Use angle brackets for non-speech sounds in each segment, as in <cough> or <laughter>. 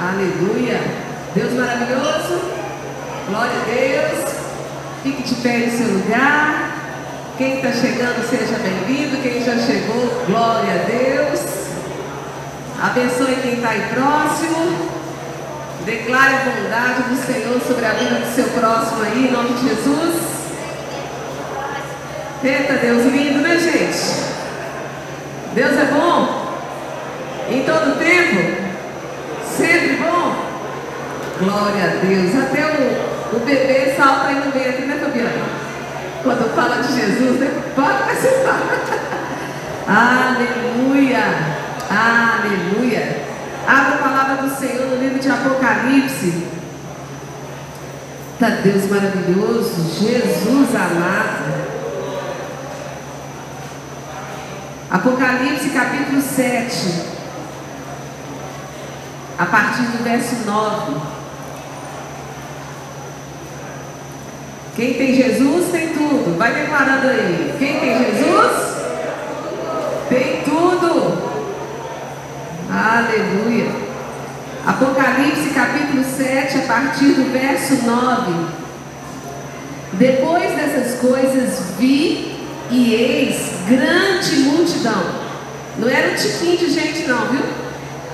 Aleluia. Deus maravilhoso. Glória a Deus. Fique de pé em seu lugar. Quem está chegando, seja bem-vindo. Quem já chegou, glória a Deus. Abençoe quem está aí próximo. Declare a bondade do Senhor sobre a vida do seu próximo aí, em nome de Jesus. Eita, Deus lindo, né, gente? Deus é bom. Em todo tempo. Glória a Deus. Até o, o bebê salta aí no ventre, né, Fabiana? Quando fala de Jesus, né? Pode participar. <laughs> Aleluia. Aleluia. Abra a palavra do Senhor no livro de Apocalipse. Tá Deus maravilhoso, Jesus amado. Apocalipse capítulo 7, a partir do verso 9. Quem tem Jesus tem tudo. Vai declarando aí. Quem tem Jesus? Tem tudo. Aleluia. Apocalipse capítulo 7, a partir do verso 9. Depois dessas coisas vi e eis grande multidão. Não era um tiquinho de gente, não, viu?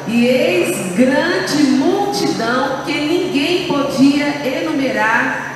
E eis grande multidão que ninguém podia enumerar,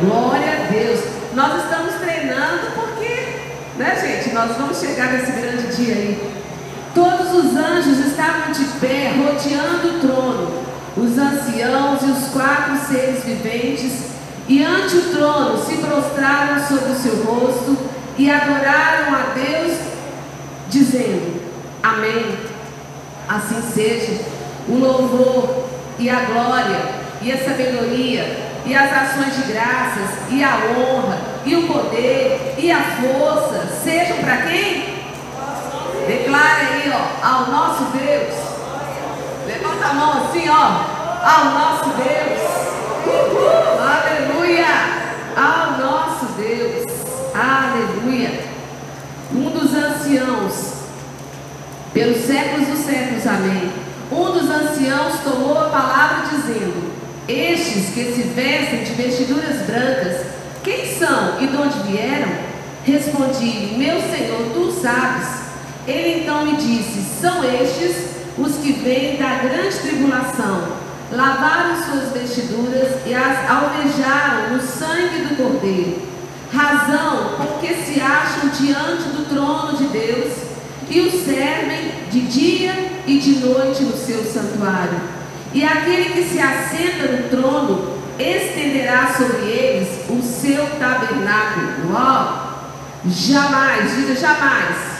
Glória a Deus. Nós estamos treinando porque, né, gente? Nós vamos chegar nesse grande dia aí. Todos os anjos estavam de pé, rodeando o trono, os anciãos e os quatro seres viventes, e ante o trono se prostraram sobre o seu rosto e adoraram a Deus, dizendo: Amém. Assim seja. O louvor e a glória e a sabedoria e as ações de graças e a honra e o poder e a força sejam para quem? Declare aí, ó, ao nosso Deus. Levanta a mão assim, ó, ao nosso Deus. Uhul, aleluia. Ao nosso Deus. Aleluia. Um dos anciãos, pelos séculos dos séculos, amém. Um dos anciãos tomou a palavra dizendo: Estes que se vestem de vestiduras brancas, quem são e de onde vieram? Respondi: Meu Senhor, tu sabes. Ele então me disse: São estes os que vêm da grande tribulação, lavaram suas vestiduras e as alvejaram no sangue do Cordeiro. Razão porque se acham diante do trono de Deus e o servem de dia e de noite no seu santuário. E aquele que se assenta no trono estenderá sobre eles o seu tabernáculo. Uau! Jamais, diga jamais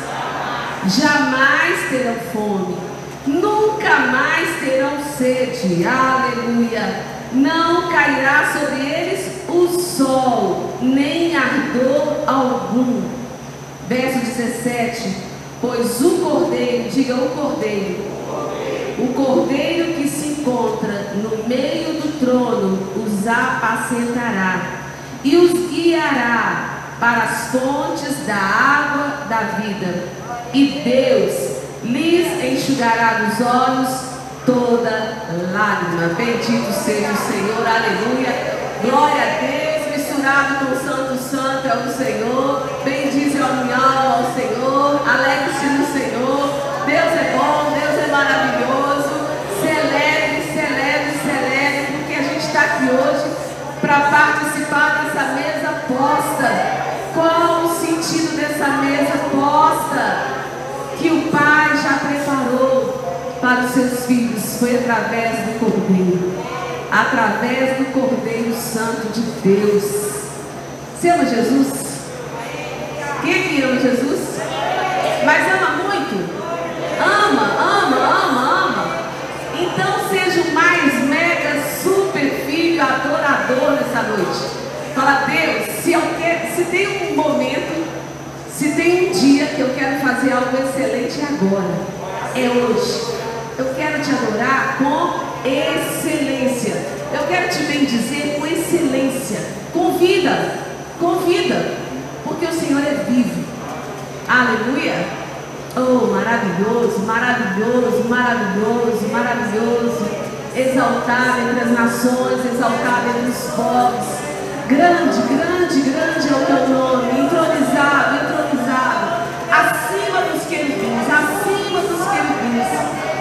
jamais terão fome, nunca mais terão sede, aleluia. Não cairá sobre eles o sol, nem ardor algum. Verso 17: Pois o cordeiro, diga o cordeiro, o cordeiro encontra no meio do trono os apacentará e os guiará para as fontes da água da vida e Deus lhes enxugará dos olhos toda lágrima. Bendito seja o Senhor, aleluia. Glória a Deus, misturado com o Santo Santo é o Senhor. Bendize a minha ao Senhor, alegre-se no Senhor. foi através do Cordeiro, através do Cordeiro Santo de Deus. Você ama Jesus? Quem que ama Jesus? Mas ama muito? Ama, ama, ama, ama. Então seja o mais mega, super filho, adorador nessa noite. Fala, Deus, se, eu quero, se tem um momento, se tem um dia que eu quero fazer algo excelente agora, é hoje. Eu quero te adorar com excelência. Eu quero te bendizer com excelência. Convida, convida, porque o Senhor é vivo. Aleluia. Oh, maravilhoso, maravilhoso, maravilhoso, maravilhoso. Exaltado entre as nações, exaltado entre os povos. Grande, grande, grande é o teu nome. Entronizado, entronizado.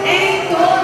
em todo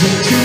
to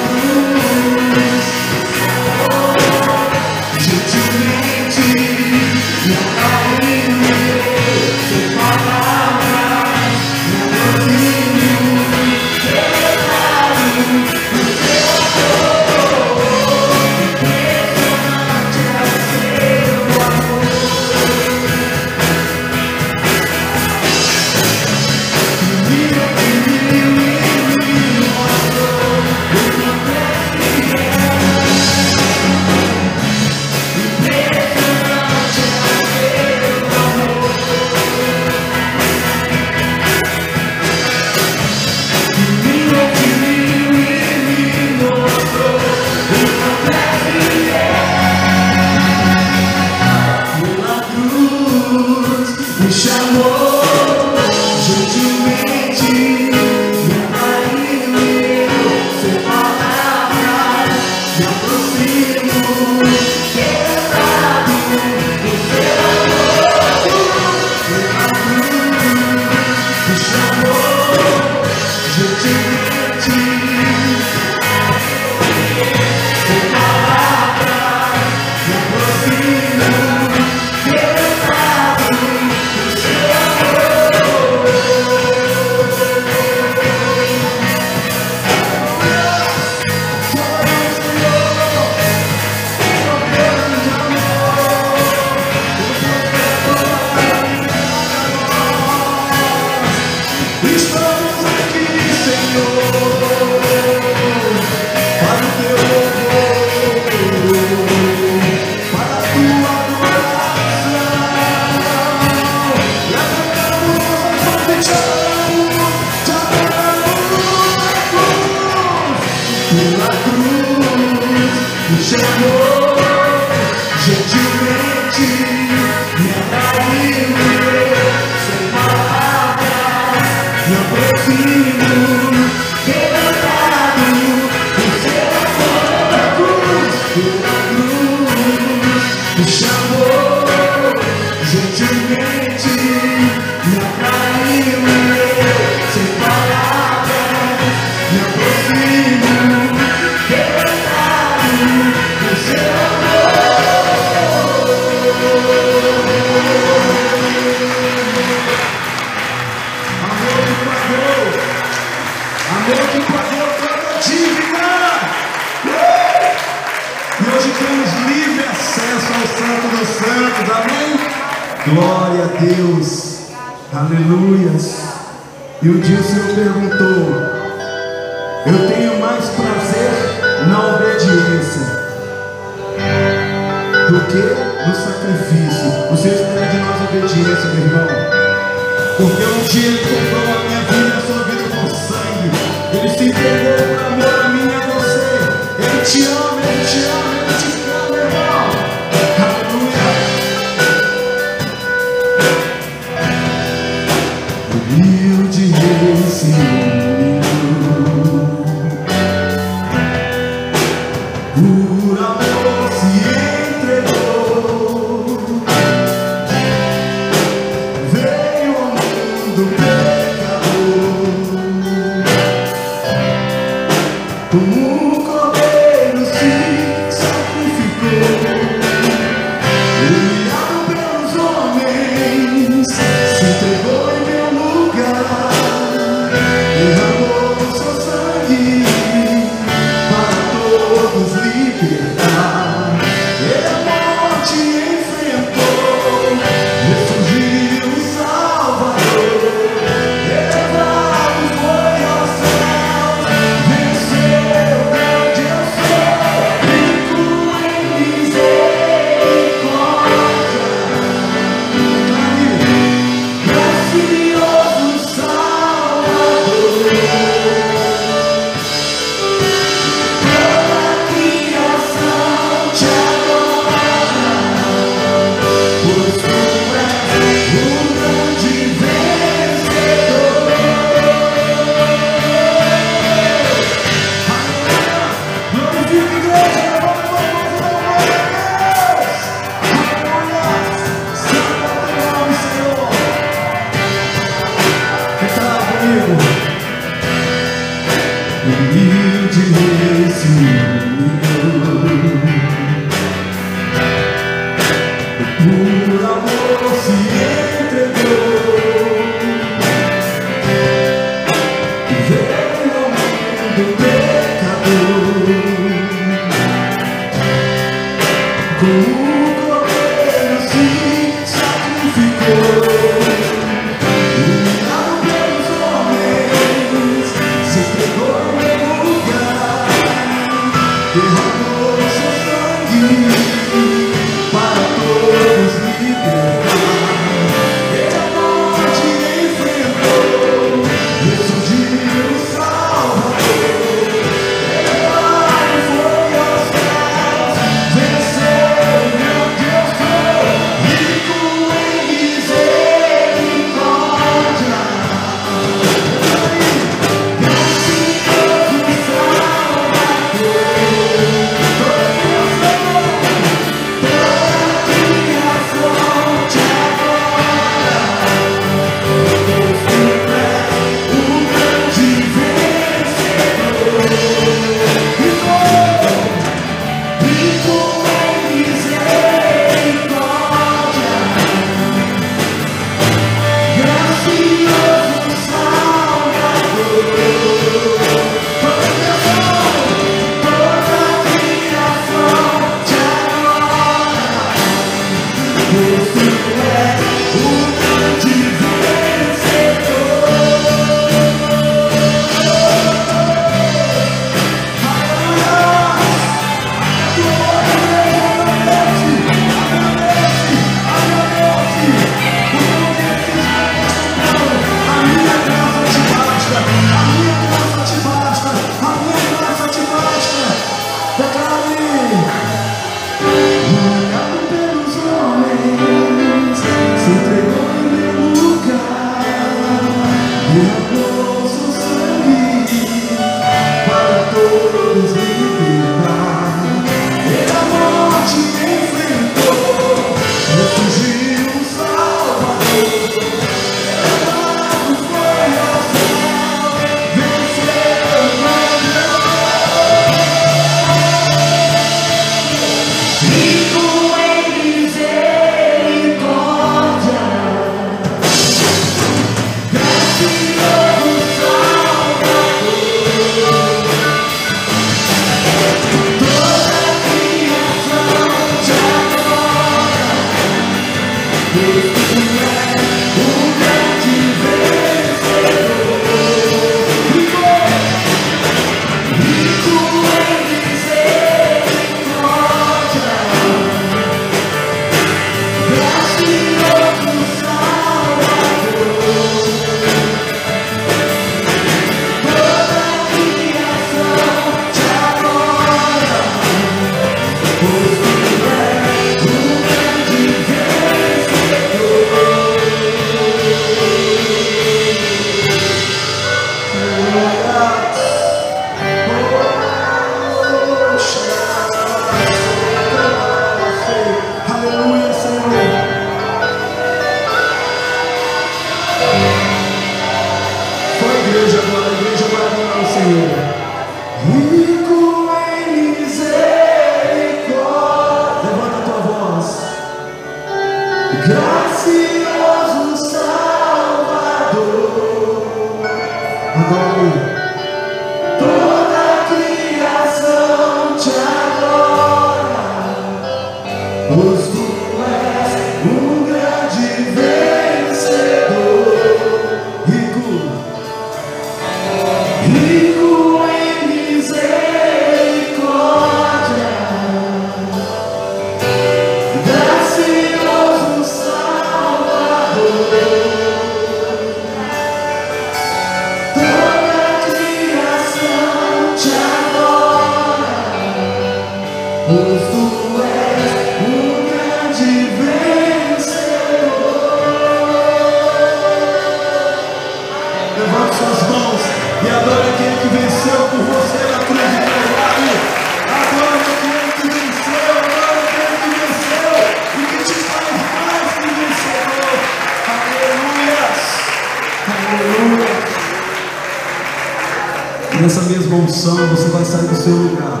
unção, você vai sair do seu lugar.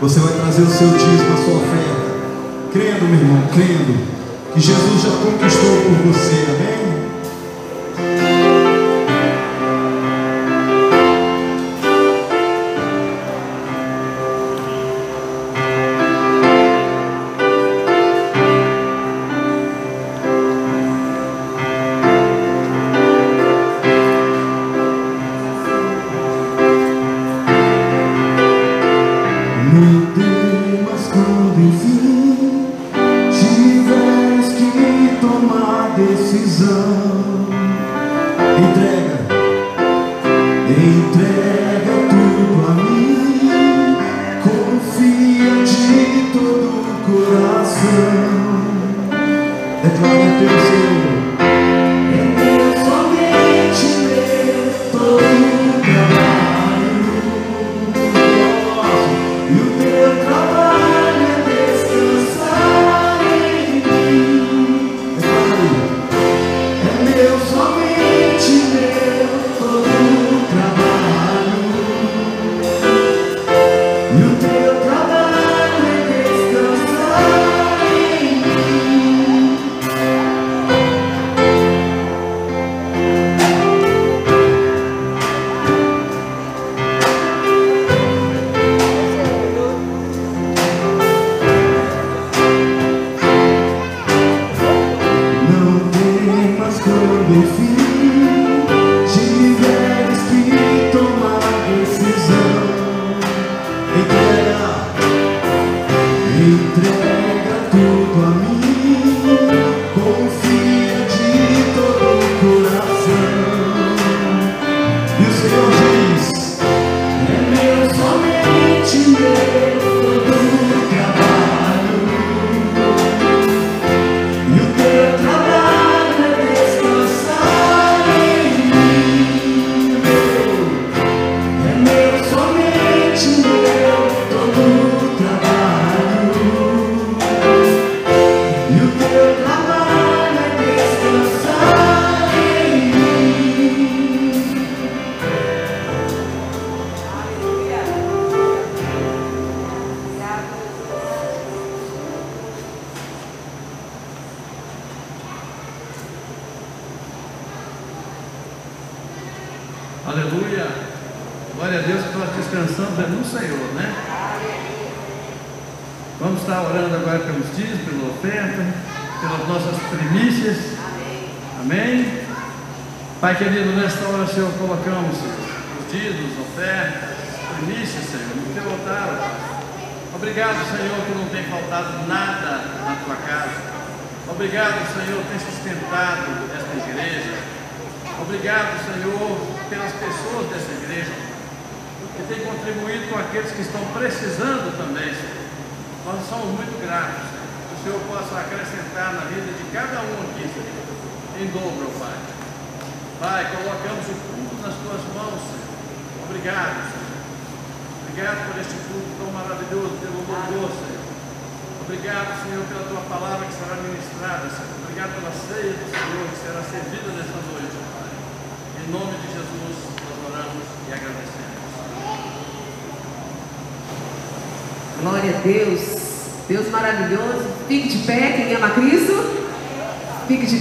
Você vai trazer o seu dízimo, a sua oferta. Crendo, meu irmão, crendo que Jesus já conquistou por você. Amém?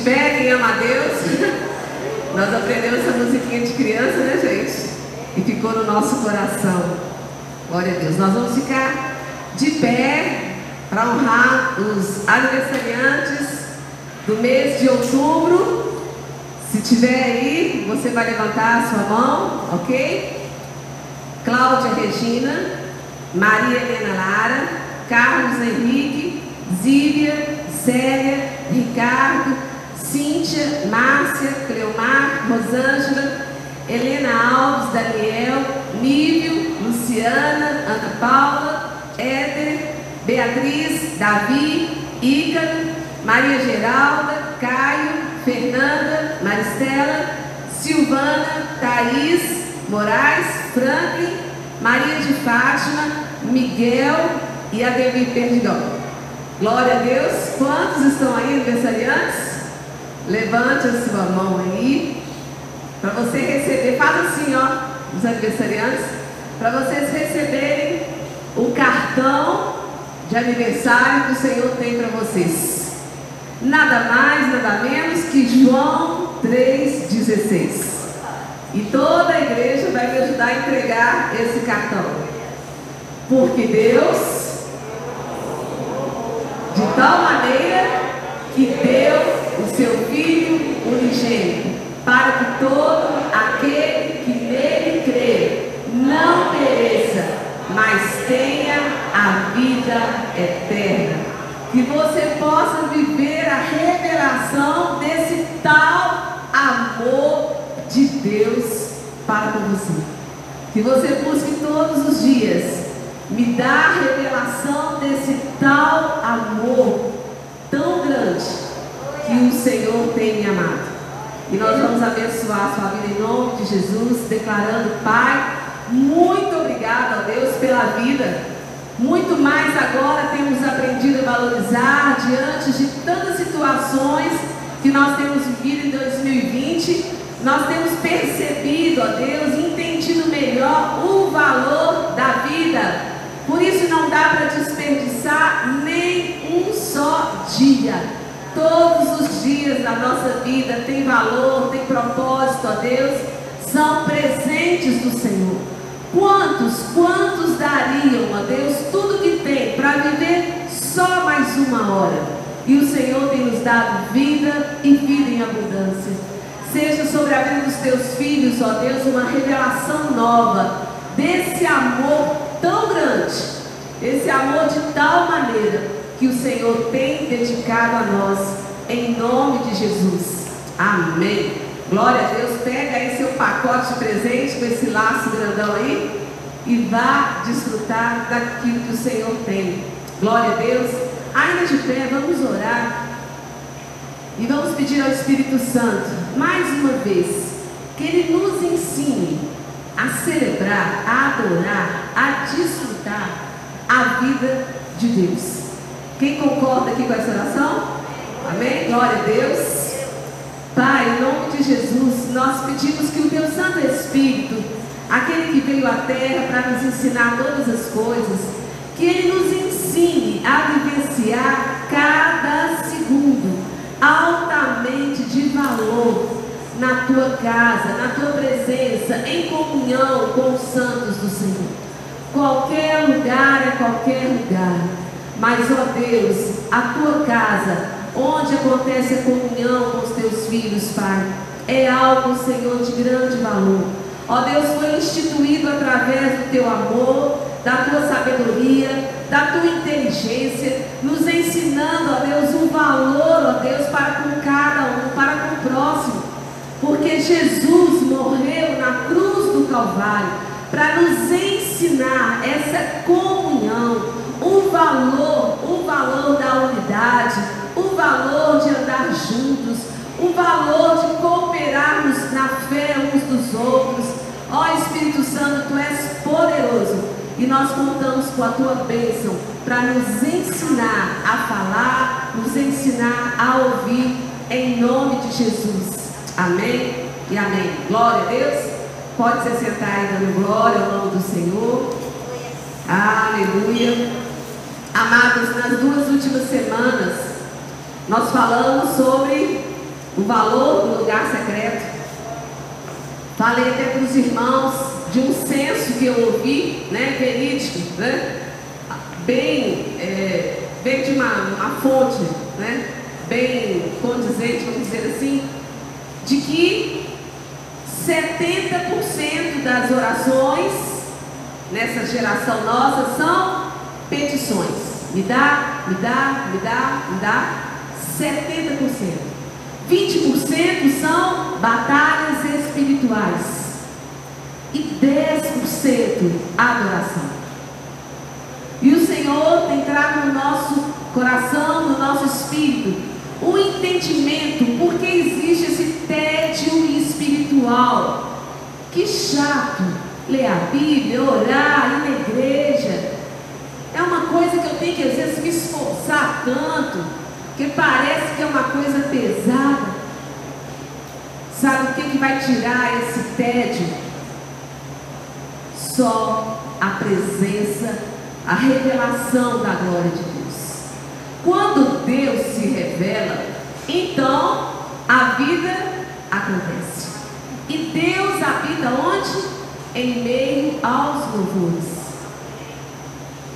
Pé, quem ama a Deus. Nós aprendemos essa musiquinha de criança, né, gente? E ficou no nosso coração. Glória a Deus. Nós vamos ficar de pé para honrar os aniversariantes do mês de outubro. Se tiver aí, você vai levantar a sua mão, ok? Cláudia Regina, Maria Helena Lara, Carlos Henrique, Zília, Célia, Ricardo, Cíntia, Márcia, Cleomar, Rosângela, Helena Alves, Daniel, Nívio, Luciana, Ana Paula, Éder, Beatriz, Davi, Ícaro, Maria Geralda, Caio, Fernanda, Maristela, Silvana, Thaís, Moraes, Franklin, Maria de Fátima, Miguel e Ademir Perdigão. Glória a Deus. Quantos estão aí aniversariantes? Levante a sua mão aí. Para você receber, faz assim, ó, os aniversariantes, para vocês receberem o cartão de aniversário que o Senhor tem para vocês. Nada mais, nada menos que João 3,16. E toda a igreja vai me ajudar a entregar esse cartão. Porque Deus, de tal maneira que deu o seu Filho unigênito, para que todo aquele que nele crê não pereça, mas tenha a vida eterna. Que você possa viver a revelação desse tal amor de Deus para com você. Que você busque todos os dias me dar revelação desse tal amor que o Senhor tem me amado. E nós vamos abençoar a sua vida em nome de Jesus, declarando, Pai, muito obrigado a Deus pela vida. Muito mais agora temos aprendido a valorizar diante de tantas situações que nós temos vivido em 2020 nós temos percebido, ó Deus, entendido melhor o valor da vida. Por isso não dá para desperdiçar nem um só dia. Todos os dias da nossa vida tem valor, tem propósito, ó Deus, são presentes do Senhor. Quantos, quantos dariam, ó Deus, tudo que tem para viver só mais uma hora? E o Senhor tem nos dado vida e vida em abundância. Seja sobre a vida dos teus filhos, ó Deus, uma revelação nova desse amor tão grande, esse amor de tal maneira que o Senhor tem dedicado a nós, em nome de Jesus. Amém. Glória a Deus. Pega aí seu pacote de presente com esse laço grandão aí e vá desfrutar daquilo que o Senhor tem. Glória a Deus. Ainda de pé, vamos orar. E vamos pedir ao Espírito Santo, mais uma vez, que Ele nos ensine a celebrar, a adorar, a desfrutar a vida de Deus. Quem concorda aqui com essa oração? Amém? Glória a Deus. Pai, em nome de Jesus, nós pedimos que o Teu Santo Espírito, aquele que veio à terra para nos ensinar todas as coisas, que Ele nos ensine a vivenciar cada segundo altamente de valor na tua casa, na tua presença, em comunhão com os santos do Senhor. Qualquer lugar é qualquer lugar, mas ó Deus, a tua casa, onde acontece a comunhão com os teus filhos, Pai, é algo, Senhor, de grande valor. Ó Deus, foi instituído através do teu amor, da tua sabedoria, da tua inteligência, nos ensinando, ó Deus, um valor, ó Deus, para com cada um, para com o próximo. Porque Jesus morreu na cruz do Calvário para nos ensinar essa comunhão, valor, o valor da unidade, o valor de andar juntos, o valor de cooperarmos na fé uns dos outros. Ó Espírito Santo, tu és poderoso e nós contamos com a tua bênção para nos ensinar a falar, nos ensinar a ouvir, em nome de Jesus. Amém e amém. Glória a Deus. Pode se sentar aí dando glória ao nome do Senhor. Aleluia. Amados, nas duas últimas semanas, nós falamos sobre o valor do lugar secreto. Falei até para os irmãos de um censo que eu ouvi, né, verídico, né, bem, é, bem de uma, uma fonte, né, bem condizente, vamos dizer assim, de que 70% das orações nessa geração nossa são petições. Me dá, me dá, me dá, me dá. 70%. 20% são batalhas espirituais. E 10% adoração. E o Senhor tem trago no nosso coração, no nosso espírito, o entendimento porque existe esse tédio espiritual. Que chato ler a Bíblia, orar, ir na igreja. É uma coisa que eu tenho que às vezes me esforçar tanto que parece que é uma coisa pesada. Sabe o que, que vai tirar esse tédio? Só a presença, a revelação da glória de Deus. Quando Deus se revela, então a vida acontece. E Deus habita onde? Em meio aos louvores.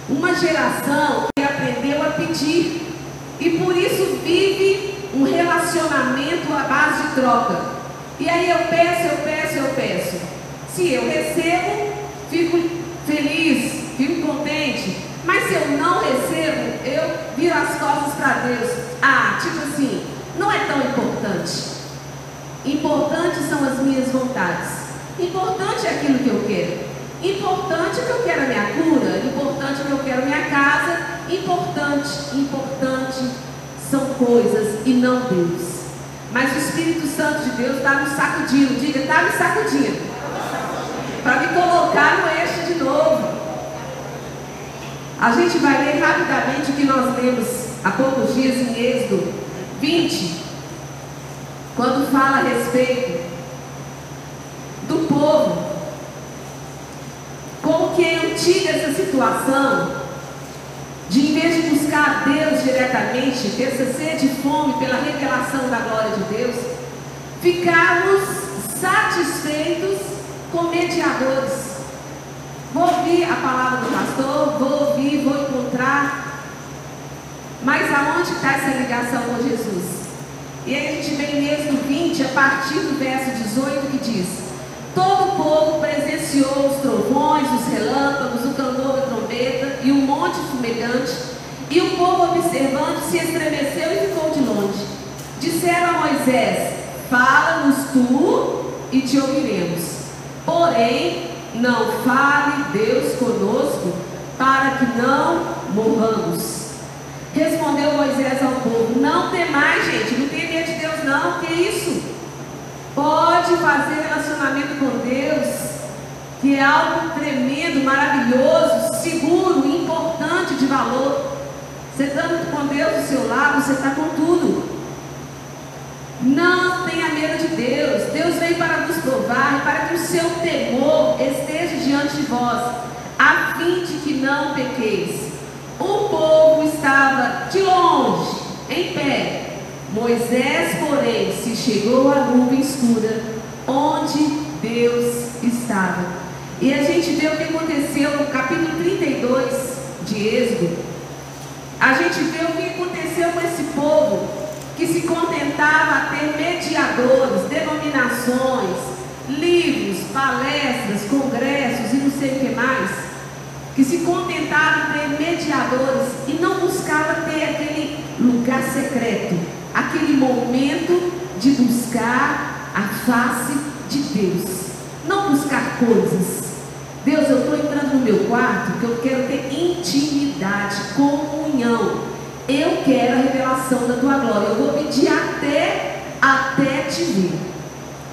Uma geração que aprendeu a pedir e por isso vive um relacionamento à base de troca. E aí eu peço, eu peço, eu peço. Se eu recebo, fico feliz, fico contente. Mas se eu não recebo, eu viro as costas para Deus. Ah, tipo assim, não é tão importante. Importante são as minhas vontades. Importante é aquilo que eu quero. Importante que eu quero a minha cura. Importante que eu quero a minha casa Importante, importante são coisas e não Deus. Mas o Espírito Santo de Deus está me sacudindo. Diga, está me sacudindo. Para me colocar no eixo de novo. A gente vai ler rapidamente o que nós lemos há poucos dias em Êxodo 20, quando fala a respeito do povo. Antiga essa situação de em vez de buscar a Deus diretamente, ter essa sede e fome pela revelação da glória de Deus, ficarmos satisfeitos com mediadores. Vou ouvir a palavra do pastor, vou ouvir, vou encontrar. Mas aonde está essa ligação com Jesus? E aí a gente vem em Êxodo 20, a partir do verso 18, que diz: Todo o povo presenciou os trovões, os relâmpagos, o clamor da trombeta e um monte fumegante. E o povo, observando, se estremeceu e ficou de longe. Disseram a Moisés: Fala-nos tu e te ouviremos. Porém, não fale Deus conosco, para que não morramos. Respondeu Moisés ao povo: Não temais, gente, não tem medo de Deus, não. Que isso? Pode fazer relacionamento com Deus, que é algo tremendo, maravilhoso, seguro, importante, de valor. Você estando com Deus do seu lado, você está com tudo. Não tenha medo de Deus. Deus vem para nos provar, para que o seu temor esteja diante de vós, a fim de que não pequeis. O povo estava de longe, em pé, Moisés, porém, se chegou à nuvem escura, onde Deus estava. E a gente vê o que aconteceu no capítulo 32 de Êxodo. A gente vê o que aconteceu com esse povo que se contentava a ter mediadores, denominações, livros, palestras, congressos e não sei o que mais. Que se contentava em ter mediadores e não buscava ter aquele lugar secreto aquele momento de buscar a face de Deus, não buscar coisas. Deus, eu estou entrando no meu quarto porque eu quero ter intimidade, comunhão. Eu quero a revelação da tua glória. Eu vou pedir até, até te ver.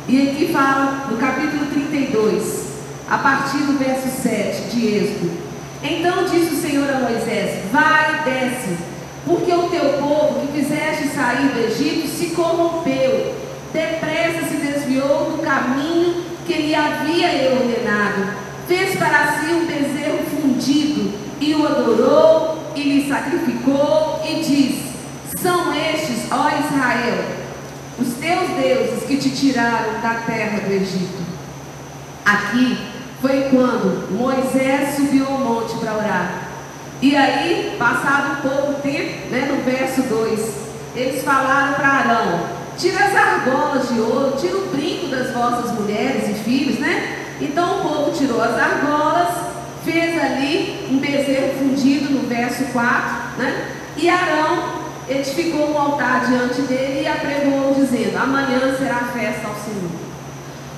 E aqui fala no capítulo 32, a partir do verso 7 de Êxodo. Então disse o Senhor a Moisés: Vai e desce porque o teu povo que fizeste sair do Egito se corrompeu, depressa se desviou do caminho que lhe havia ordenado, fez para si um bezerro fundido e o adorou e lhe sacrificou e diz: São estes, ó Israel, os teus deuses que te tiraram da terra do Egito. Aqui foi quando Moisés subiu ao monte para orar. E aí, passado um pouco tempo, né, no verso 2, eles falaram para Arão: Tira as argolas de ouro, tira o brinco das vossas mulheres e filhos, né? Então o povo tirou as argolas, fez ali um bezerro fundido no verso 4, né? E Arão edificou um altar diante dele e apregou, dizendo: Amanhã será festa ao Senhor.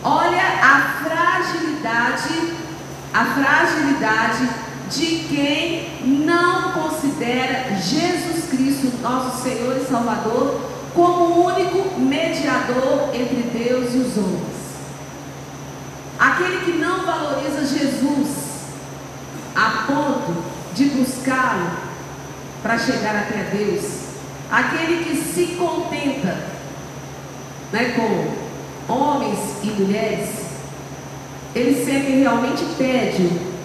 Olha a fragilidade, a fragilidade de quem não considera Jesus Cristo, nosso Senhor e Salvador, como o único mediador entre Deus e os homens. Aquele que não valoriza Jesus a ponto de buscá-lo para chegar até Deus, aquele que se contenta né, com homens e mulheres, ele sente realmente tédio.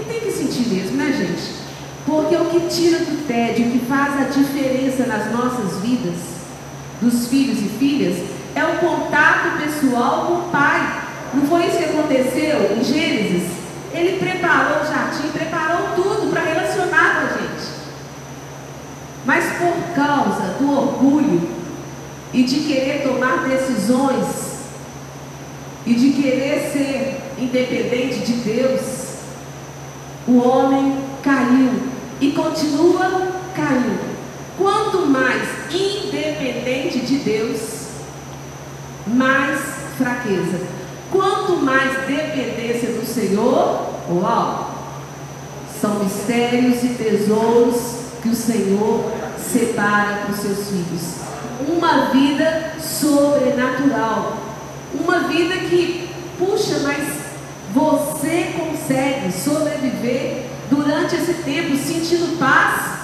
E tem que sentir mesmo, né, gente? Porque o que tira do tédio, o que faz a diferença nas nossas vidas, dos filhos e filhas, é o contato pessoal com o Pai. Não foi isso que aconteceu em Gênesis? Ele preparou o jardim, preparou tudo para relacionar com a gente. Mas por causa do orgulho e de querer tomar decisões e de querer ser independente de Deus, o homem caiu e continua caindo. Quanto mais independente de Deus, mais fraqueza. Quanto mais dependência do Senhor, uau, são mistérios e tesouros que o Senhor separa para os seus filhos. Uma vida sobrenatural. Uma vida que, puxa, mas você consegue sobreviver durante esse tempo sentindo paz.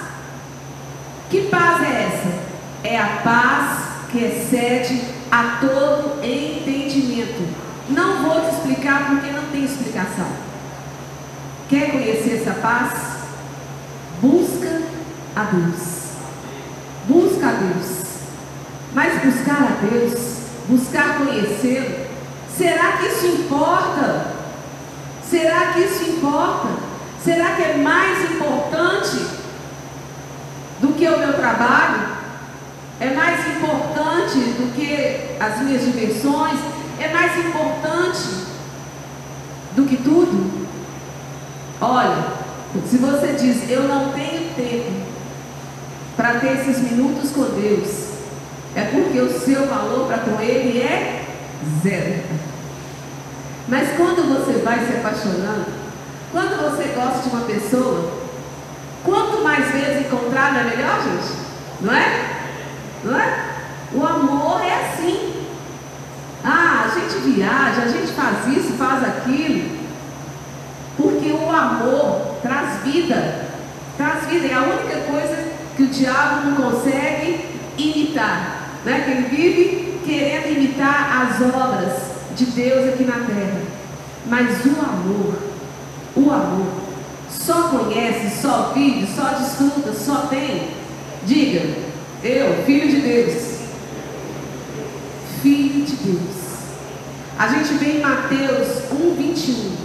Que paz é essa? É a paz que excede a todo entendimento. Não vou te explicar porque não tem explicação. Quer conhecer essa paz? Busca a Deus. Busca a Deus. Mas buscar a Deus, buscar conhecê-lo, será que isso importa? Será que isso importa? Será que é mais importante do que o meu trabalho? É mais importante do que as minhas diversões? É mais importante do que tudo? Olha, se você diz, eu não tenho tempo para ter esses minutos com Deus, é porque o seu valor para com Ele é zero. Mas quando você vai se apaixonando, quando você gosta de uma pessoa, quanto mais vezes encontrar, não é melhor, gente? Não é? Não é? O amor é assim. Ah, a gente viaja, a gente faz isso, faz aquilo. Porque o amor traz vida. Traz vida. É a única coisa que o diabo não consegue imitar. Né? Que ele vive querendo imitar as obras de Deus aqui na terra. Mas o amor, o amor, só conhece, só vive, só desfruta, só tem. Diga, eu, filho de Deus. Filho de Deus. A gente vê em Mateus 1, 21.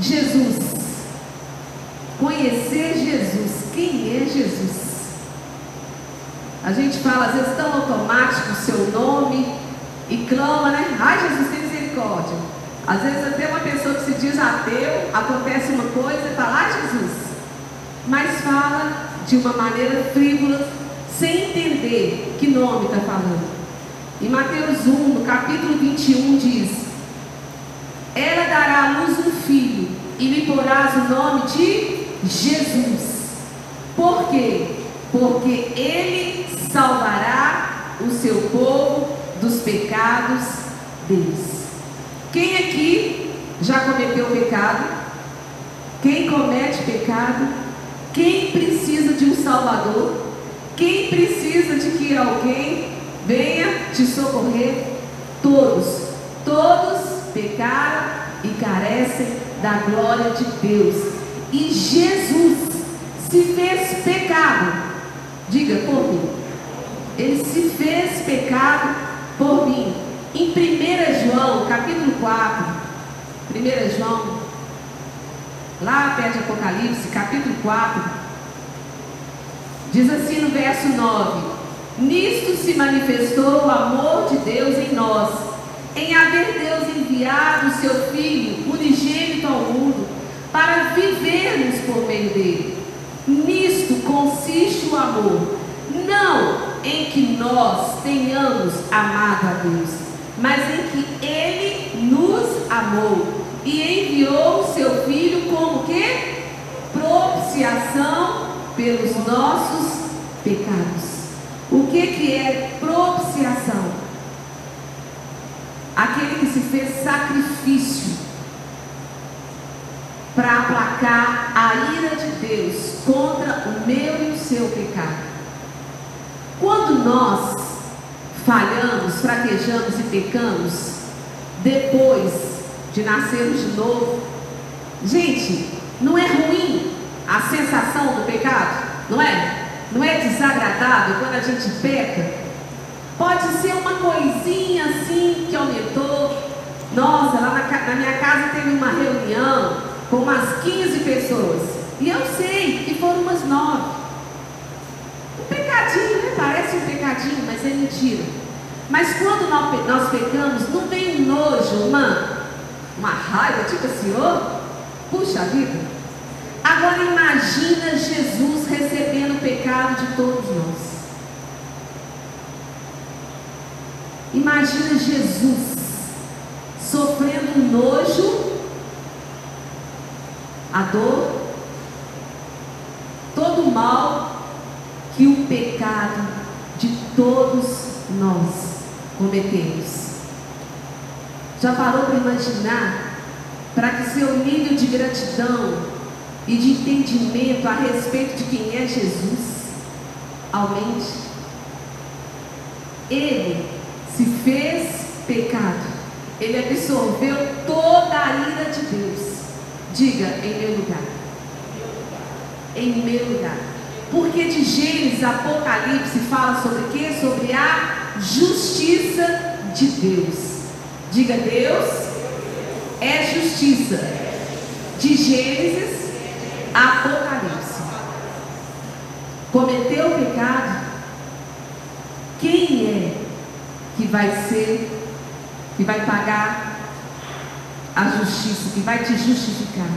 Jesus. Conhecer Jesus. Quem é Jesus? A gente fala às vezes tão automático o seu nome e clama, né? Ai, Jesus, tem misericórdia. Às vezes até uma pessoa que se diz ateu, acontece uma coisa e fala, ai, Jesus. Mas fala de uma maneira frívola, sem entender que nome está falando. Em Mateus 1, no capítulo 21, diz: Ela dará à luz um filho e lhe porás o nome de Jesus. Por quê? Porque ele salvará o seu povo dos pecados deles. Quem aqui já cometeu pecado? Quem comete pecado? Quem precisa de um Salvador? Quem precisa de que alguém venha te socorrer? Todos, todos pecaram e carecem da glória de Deus. E Jesus se fez pecado. Diga por mim. Ele se fez pecado por mim. Em 1 João, capítulo 4, 1 João, lá perto de Apocalipse, capítulo 4, diz assim no verso 9: Nisto se manifestou o amor de Deus em nós, em haver Deus enviado o seu Filho unigênito ao mundo, para vivermos por meio dele. Nisto consiste o amor, não em que nós tenhamos amado a Deus, mas em que Ele nos amou e enviou o seu Filho como que? Propiciação pelos nossos pecados. O que, que é propiciação? Aquele que se fez sacrifício para aplacar a ira de Deus contra o meu e o seu pecado. Quando nós falhamos, fraquejamos e pecamos, depois de nascermos de novo, gente, não é ruim a sensação do pecado? Não é? Não é desagradável quando a gente peca? Pode ser uma coisinha assim que aumentou. Nossa, lá na, na minha casa teve uma reunião com umas 15 pessoas. E eu sei que foram umas nove. Um pecadinho, né? Parece um pecadinho, mas é mentira. Mas quando nós, pecamos, não vem um nojo, uma, uma raiva, tipo assim, oh, puxa vida. Agora imagina Jesus recebendo o pecado de todos nós. Imagina Jesus sofrendo nojo, a dor, todo o mal que o pecado de todos nós cometemos. Já parou para imaginar? Para que seu nível de gratidão e de entendimento a respeito de quem é Jesus aumente. Ele se fez pecado, ele absorveu toda a ira de Deus. Diga em meu lugar. Em meu lugar. Porque de Gênesis, Apocalipse fala sobre quê? Sobre a justiça de Deus. Diga Deus é justiça. De Gênesis Apocalipse. Cometeu o pecado? Quem é que vai ser, que vai pagar a justiça, que vai te justificar?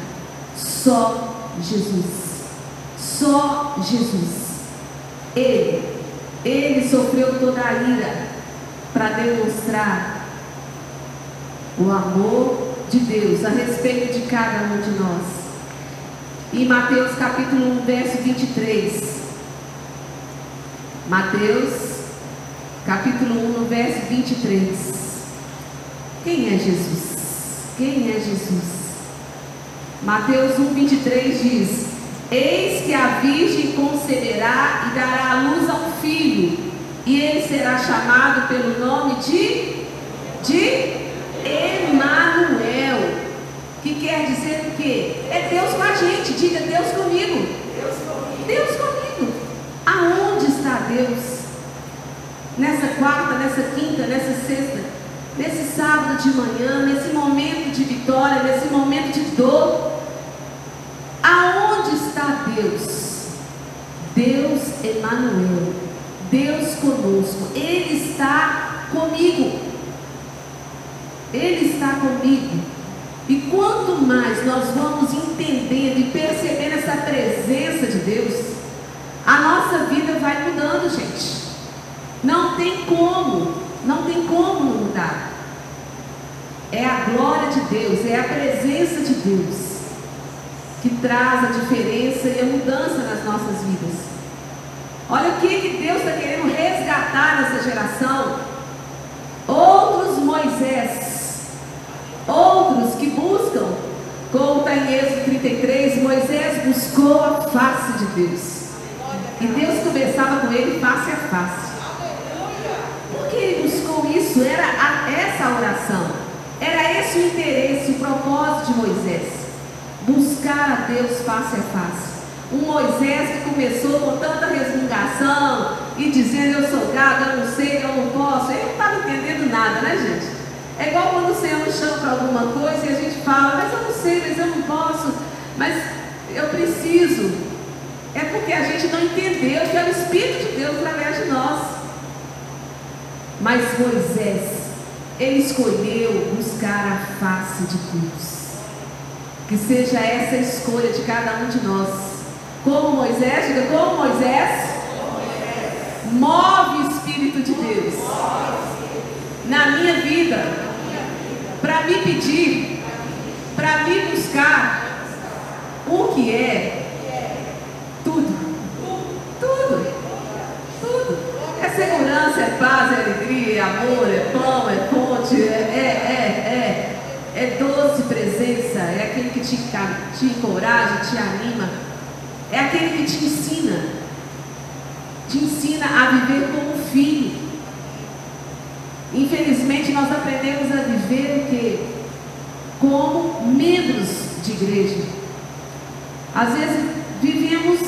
Só Jesus. Só Jesus. Ele, ele sofreu toda a ira para demonstrar o amor de Deus a respeito de cada um de nós em Mateus capítulo 1, verso 23. Mateus capítulo 1, no verso 23. Quem é Jesus? Quem é Jesus? Mateus 1, 23 diz: Eis que a Virgem conceberá e dará à luz a um filho, e ele será chamado pelo nome de, de Emanuel que quer dizer o quê? É Deus com a gente, diga Deus comigo. Deus comigo. Deus comigo. Aonde está Deus? Nessa quarta, nessa quinta, nessa sexta, nesse sábado de manhã, nesse momento de vitória, nesse momento de dor. Aonde Deus? Deus Emanuel. Deus conosco. Ele está comigo. Ele está comigo. E quanto mais nós vamos entendendo e percebendo essa presença de Deus, a nossa vida vai mudando, gente. Não tem como, não tem como mudar. É a glória de Deus, é a presença de Deus que traz a diferença e a mudança nas nossas vidas. Olha o que, que Deus está querendo resgatar nessa geração. Outros Moisés Outros que buscam, conta em Êxodo 33, Moisés buscou a face de Deus. E Deus conversava com ele face a face. Por que ele buscou isso? Era a, essa oração. Era esse o interesse, o propósito de Moisés. Buscar a Deus face a face. Um Moisés que começou com tanta resmungação e dizendo eu sou gado, eu não sei, eu não posso. Ele não estava entendendo nada, né, gente? É igual quando o Senhor nos chama para alguma coisa e a gente fala, mas eu não sei, mas eu não posso, mas eu preciso. É porque a gente não entendeu que é o Espírito de Deus através de nós. Mas Moisés, ele escolheu buscar a face de Deus. Que seja essa a escolha de cada um de nós. Como Moisés, diga como Moisés, move o Espírito de Deus na minha vida para me pedir, para me buscar o que é tudo, tudo, tudo. É segurança, é paz, é alegria, é amor, é ponte, é, é, é, é, é doce presença, é aquele que te, te encoraja, te anima, é aquele que te ensina, te ensina a viver como filho. Infelizmente nós aprendemos a viver o quê? Como membros de igreja. Às vezes vivemos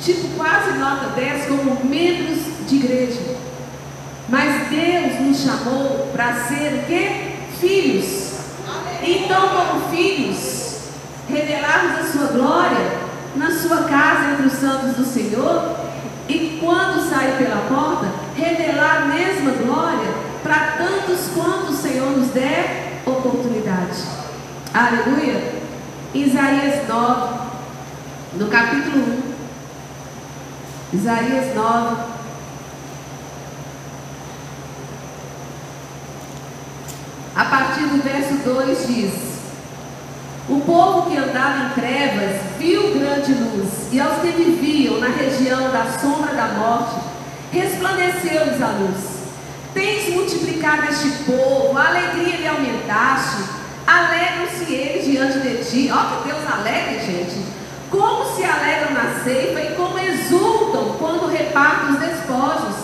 tipo quase nota 10 como membros de igreja. Mas Deus nos chamou para ser o quê? Filhos. Então, como filhos, revelarmos a sua glória na sua casa entre os santos do Senhor e quando sair pela porta, revelar a mesma glória para tantos quanto o Senhor nos der oportunidade. Aleluia. Isaías 9, no capítulo 1. Isaías 9. A partir do verso 2 diz: O povo que andava em trevas viu grande luz, e aos que viviam na região da sombra da morte, resplandeceu-lhes a luz. Tens multiplicado este povo, a alegria lhe aumentaste, alegram-se eles diante de ti. Ó que Deus alegre, gente. Como se alegram na ceifa e como exultam quando repartem os despojos.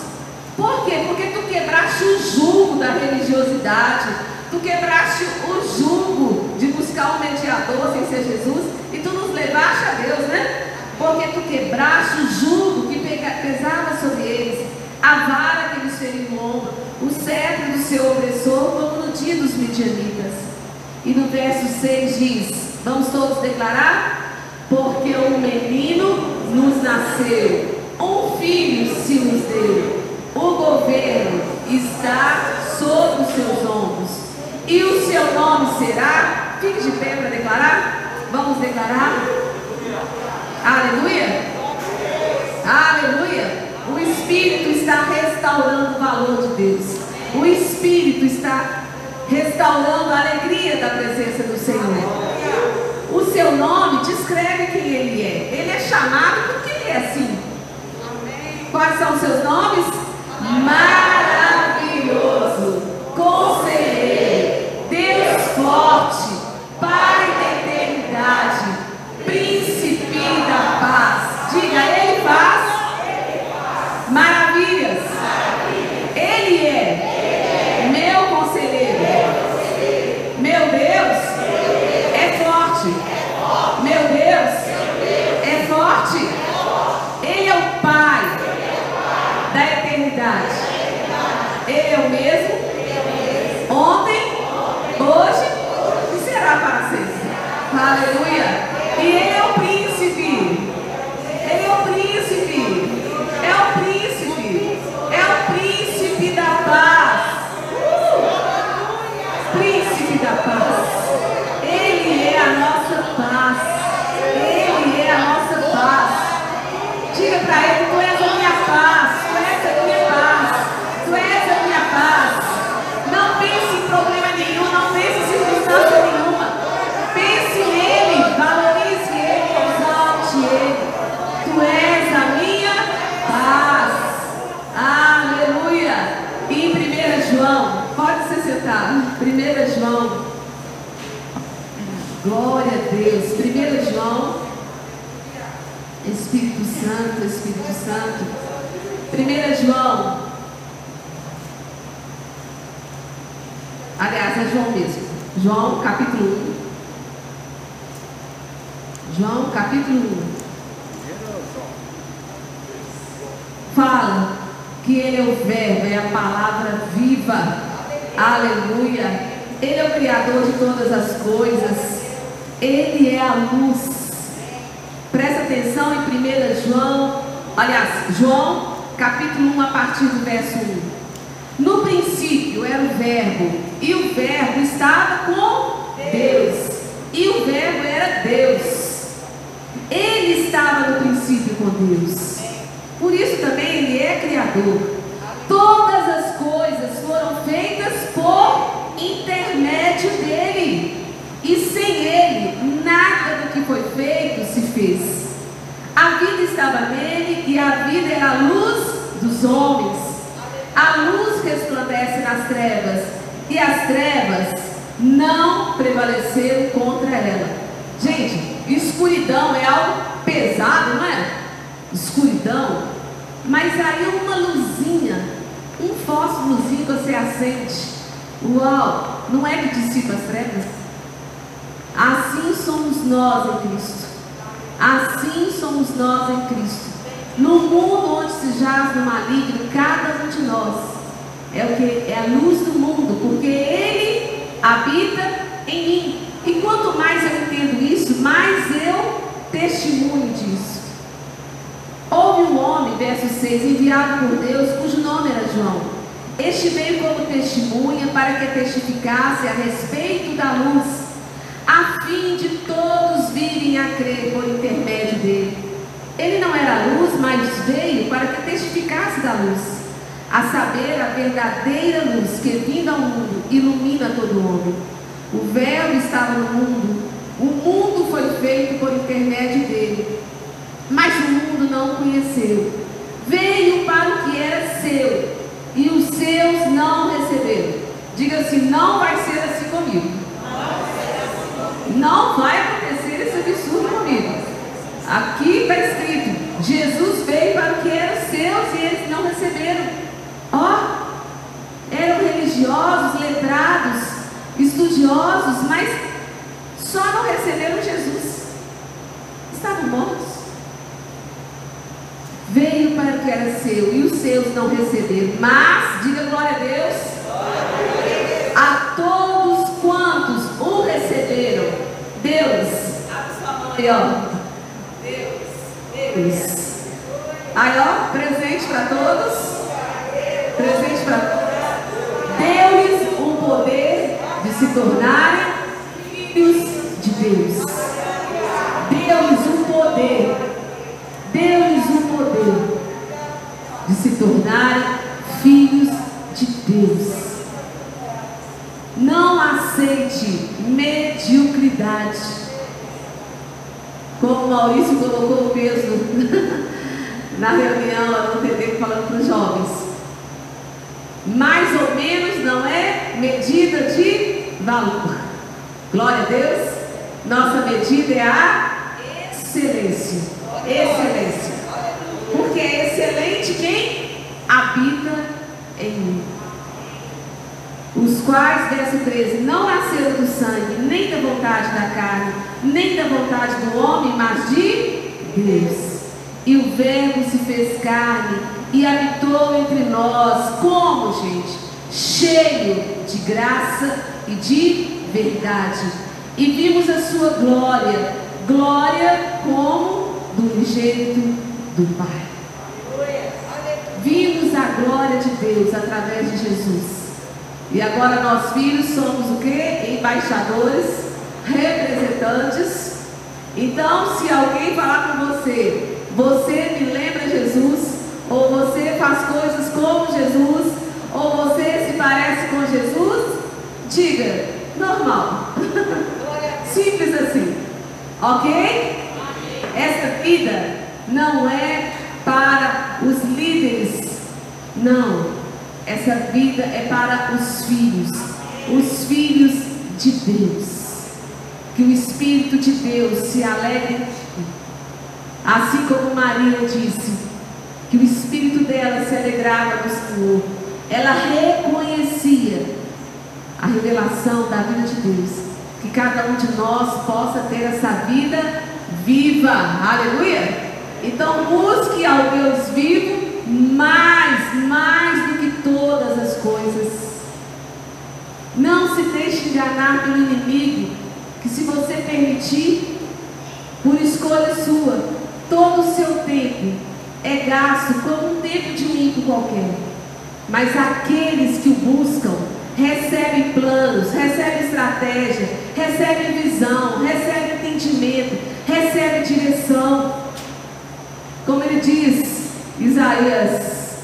Por quê? Porque tu quebraste o jugo da religiosidade, tu quebraste o jugo de buscar um mediador sem ser Jesus e tu nos levaste a Deus, né? Porque tu quebraste o jugo que pesava sobre eles, a vara que eles feriam no ombro, o cetro do seu opressor, como no dia dos midianitas. E no verso 6 diz: Vamos todos declarar? Porque um menino nos nasceu, um filho se nos deu, o governo está sobre os seus ombros, e o seu nome será. Fique de pé para declarar? Vamos declarar? Aleluia! Aleluia! O Espírito está restaurando o valor de Deus. O Espírito está restaurando a alegria da presença do Senhor. O seu nome descreve quem ele é. Ele é chamado porque ele é assim. Quais são os seus nomes? Maravilhoso, Conselheiro, Deus forte, Pai da eternidade, Príncipe da paz. Diga, Ele faz maravilhas. Ele é meu conselheiro. Meu Deus é forte. Meu Deus é forte. Ele é o Pai da eternidade. Ele é o mesmo ontem, hoje e será para sempre. Aleluia. E Ele é o príncipe. Ele é o príncipe. É o príncipe. É o príncipe da paz. Uh! Príncipe da paz. Ele é a nossa paz. Ele é a nossa paz. Diga para ele, tu és a minha paz, tu és a minha paz, tu és a minha paz. Não pense em problema nenhum, não pense em circunstância nenhuma. Pense nele, valorize ele, exalte ele. Tu és a minha paz. Aleluia. E em 1 João, pode se sentar. 1 João. Glória a Deus. 1 João. Espírito Santo, Espírito Santo. 1 João. Aliás, é João mesmo. João capítulo 1. João capítulo 1. Fala que Ele é o Verbo, é a palavra viva. Aleluia. Ele é o Criador de todas as coisas. Ele é a luz. Presta atenção em 1 João, aliás, João capítulo 1, a partir do verso 1. No princípio era o Verbo, e o Verbo estava com Deus, e o Verbo era Deus. Ele estava no princípio com Deus. Por isso também ele é Criador. Todas as coisas foram feitas por intermédio dele. E sem ele, nada do que foi feito se fez. A vida estava nele e a vida era a luz dos homens. A luz resplandece nas trevas e as trevas não prevaleceram contra ela. Gente, escuridão é algo pesado, não é? Escuridão. Mas aí uma luzinha, um fósforozinho você acende. Uau! Não é que dissipa as trevas? Assim somos nós em Cristo. Assim somos nós em Cristo. No mundo onde se jaz no maligno, cada um de nós é o que é a luz do mundo, porque Ele habita em mim. E quanto mais eu entendo isso, mais eu testemunho disso. Houve um homem, verso 6, enviado por Deus, cujo nome era João. Este veio como testemunha para que testificasse a respeito da luz, a fim de todos virem a crer por intermédio dele. Ele não era luz, mas veio para que testificasse da luz, a saber, a verdadeira luz que, vindo ao mundo, ilumina todo homem. O véu estava no mundo, o mundo foi feito por intermédio dele, mas o mundo não o conheceu. Veio para o que era seu, e os seus não receberam. Diga assim: não vai ser assim comigo. Não vai acontecer esse absurdo comigo. Aqui está Jesus veio para o que era seus e eles não receberam. Ó, eram religiosos, letrados, estudiosos, mas só não receberam Jesus. Estavam mortos. Veio para o que era seu e os seus não receberam. Mas, diga glória a Deus. A todos quantos o receberam, Deus. Aí, ó. Deus. Aí, ó, presente para todos. Presente para todos. Deu-lhes o poder de se tornarem filhos de Deus. Deu-lhes o poder. Deu-lhes o poder de se tornarem filhos de Deus. Não aceite mediocridade. Como Maurício colocou o peso na reunião lá no TD falando para os jovens. Mais ou menos não é medida de valor. Glória a Deus. Nossa medida é a excelência. Excelência. Porque é excelente quem habita em mim. Os quais, verso 13, não nasceram do sangue, nem da vontade da carne, nem da vontade do homem, mas de Deus. E o Verbo se fez carne e habitou entre nós, como, gente? Cheio de graça e de verdade. E vimos a sua glória, glória como do unigênito do Pai. Vimos a glória de Deus através de Jesus. E agora nós filhos somos o que? Embaixadores, representantes. Então, se alguém falar com você, você me lembra Jesus, ou você faz coisas como Jesus, ou você se parece com Jesus, diga, normal. Simples assim. Ok? Essa vida não é para os líderes. Não. Essa vida é para os filhos. Os filhos de Deus. Que o Espírito de Deus se alegre. Assim como Maria disse, que o Espírito dela se alegrava no Senhor. Ela reconhecia a revelação da vida de Deus. Que cada um de nós possa ter essa vida viva. Aleluia. Então busque ao Deus vivo mais, mais do que todas as coisas. Não se deixe enganar pelo inimigo, que se você permitir, por escolha sua, todo o seu tempo é gasto como um tempo de um ímpio qualquer. Mas aqueles que o buscam recebem planos, recebem estratégia, recebem visão, recebem entendimento, recebem direção. Como ele diz, Isaías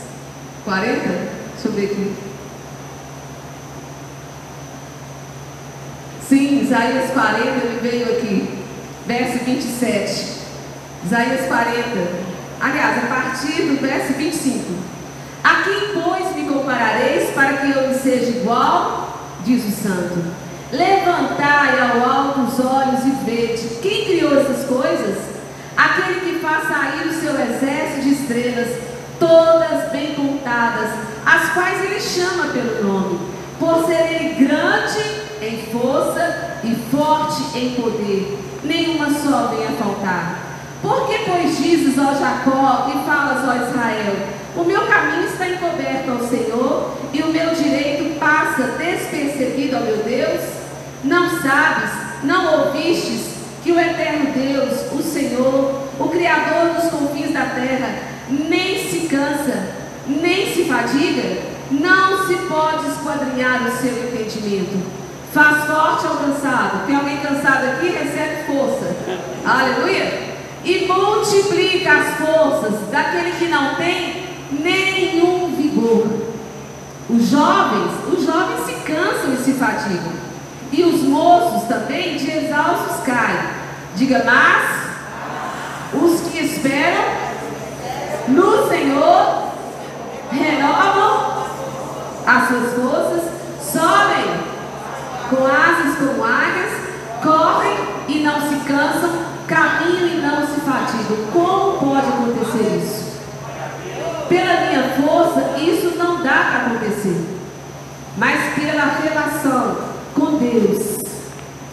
40, deixa eu ver aqui. Sim, Isaías 40 me veio aqui, verso 27. Isaías 40. Aliás, a partir do verso 25. A quem, pois, me comparareis para que eu me seja igual? Diz o santo. Levantai ao alto os olhos e vede. Quem criou essas coisas? Aquele que faz sair o seu exército de estrelas, todas bem contadas, as quais ele chama pelo nome, por ser ele grande em força e forte em poder, nenhuma só vem a faltar. Por que, pois, dizes, ó Jacó, e falas, ó Israel, o meu caminho está encoberto ao Senhor, e o meu direito passa despercebido ao meu Deus? Não sabes, não ouvistes, que o eterno Deus, o Senhor, o Criador dos confins da terra, nem se cansa, nem se fadiga, não se pode esquadrinhar o seu entendimento. Faz forte ao cansado. Tem alguém cansado aqui? Recebe força. Aleluia. E multiplica as forças daquele que não tem nenhum vigor. Os jovens, os jovens se cansam e se fatigam. E os moços também de exaustos caem. Diga, mas os que esperam no Senhor renovam as suas forças, sobem com asas como águias, correm e não se cansam, caminham e não se fatigam. Como pode acontecer isso? Pela minha força, isso não dá para acontecer. Mas pela relação com Deus,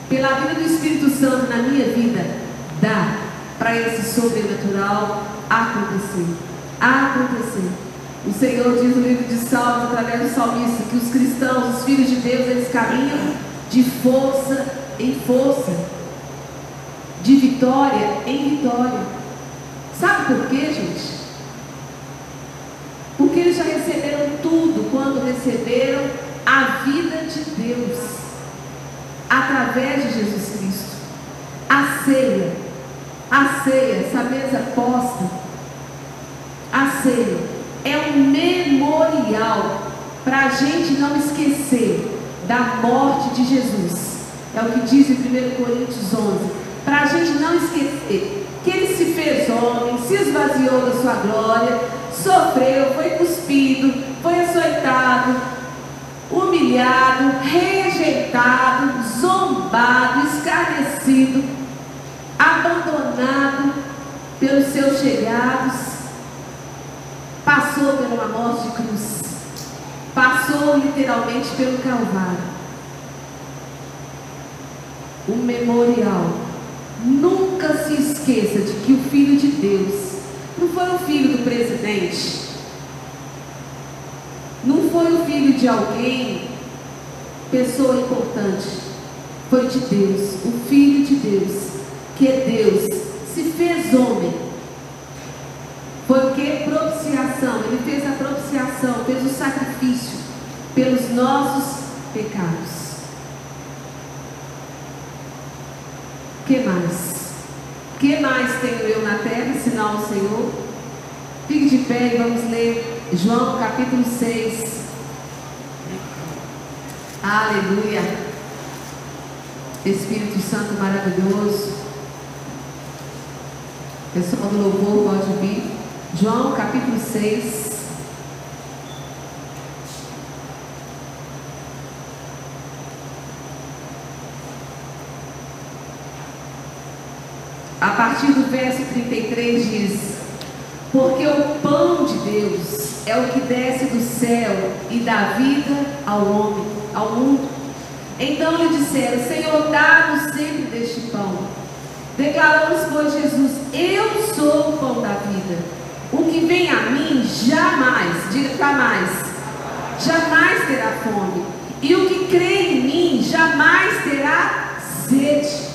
pela vida do Espírito Santo na minha vida, dá para esse sobrenatural acontecer. Acontecer. O Senhor diz no livro de Salmos, através do salmista, que os cristãos, os filhos de Deus, eles caminham de força em força, de vitória em vitória. Sabe por quê, gente? Porque eles já receberam tudo quando receberam a vida de Deus, através de Jesus Cristo. A ceia, a ceia, essa mesa posta, a ceia é um memorial para a gente não esquecer da morte de Jesus. É o que diz em 1 Coríntios 11. Para a gente não esquecer que ele se fez homem, se esvaziou da sua glória, sofreu, foi cuspido, foi açoitado, humilhado, rejeitado, zombado, escarnecido, abandonado pelos seus chegados, passou uma morte de cruz passou literalmente pelo Calvário. Um memorial. Nunca se esqueça de que o Filho de Deus foi o filho do presidente, não foi o filho de alguém, pessoa importante, foi de Deus, o Filho de Deus, que é Deus, se fez homem. Foi o que? Propiciação. Ele fez a propiciação, fez o sacrifício pelos nossos pecados. que mais? que mais tenho eu na terra, senão o Senhor? Fique de pé e vamos ler João capítulo 6. Aleluia. Espírito Santo maravilhoso. Pessoal do louvor pode vir. João capítulo 6. a partir do verso 33 diz: Porque o Deus é o que desce do céu e dá vida ao homem, ao mundo. Então lhe disseram: Senhor, dá-nos sempre deste pão. Declarou-lhes, pois, Jesus: Eu sou o pão da vida. O que vem a mim jamais, diga jamais, jamais terá fome. E o que crê em mim jamais terá sede.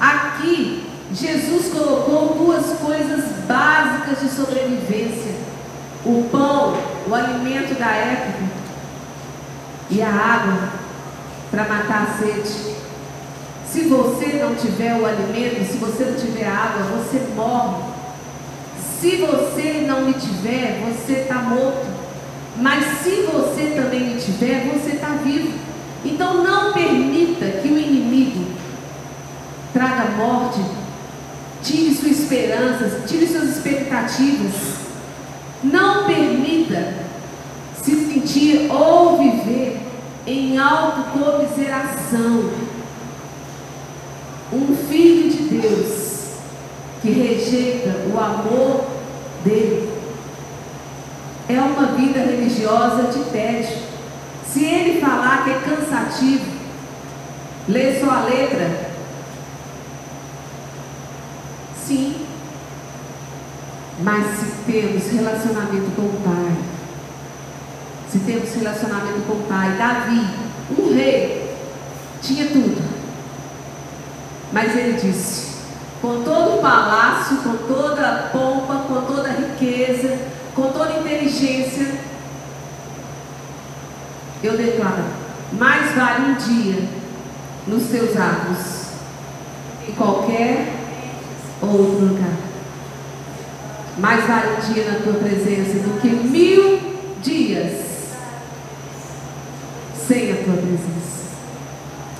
Aqui, Jesus colocou duas coisas básicas de sobrevivência: o pão, o alimento da época, e a água para matar a sede. Se você não tiver o alimento, se você não tiver água, você morre. Se você não me tiver, você está morto. Mas se você também me tiver, você está vivo. Então não permita que o inimigo traga morte, tire suas esperanças, tire suas expectativas. Não permita se sentir ou viver em autocomiseração. Um filho de Deus que rejeita o amor dele é uma vida religiosa de tédio. Se ele falar que é cansativo, lê só a letra. Sim. Mas se temos relacionamento com o Pai, se temos relacionamento com o Pai, Davi, um rei, tinha tudo. Mas ele disse: com todo o palácio, com toda a pompa, com toda a riqueza, com toda a inteligência, eu declaro: mais vale um dia nos seus atos em qualquer outro lugar. Mais vale um dia na tua presença do que mil dias sem a tua presença.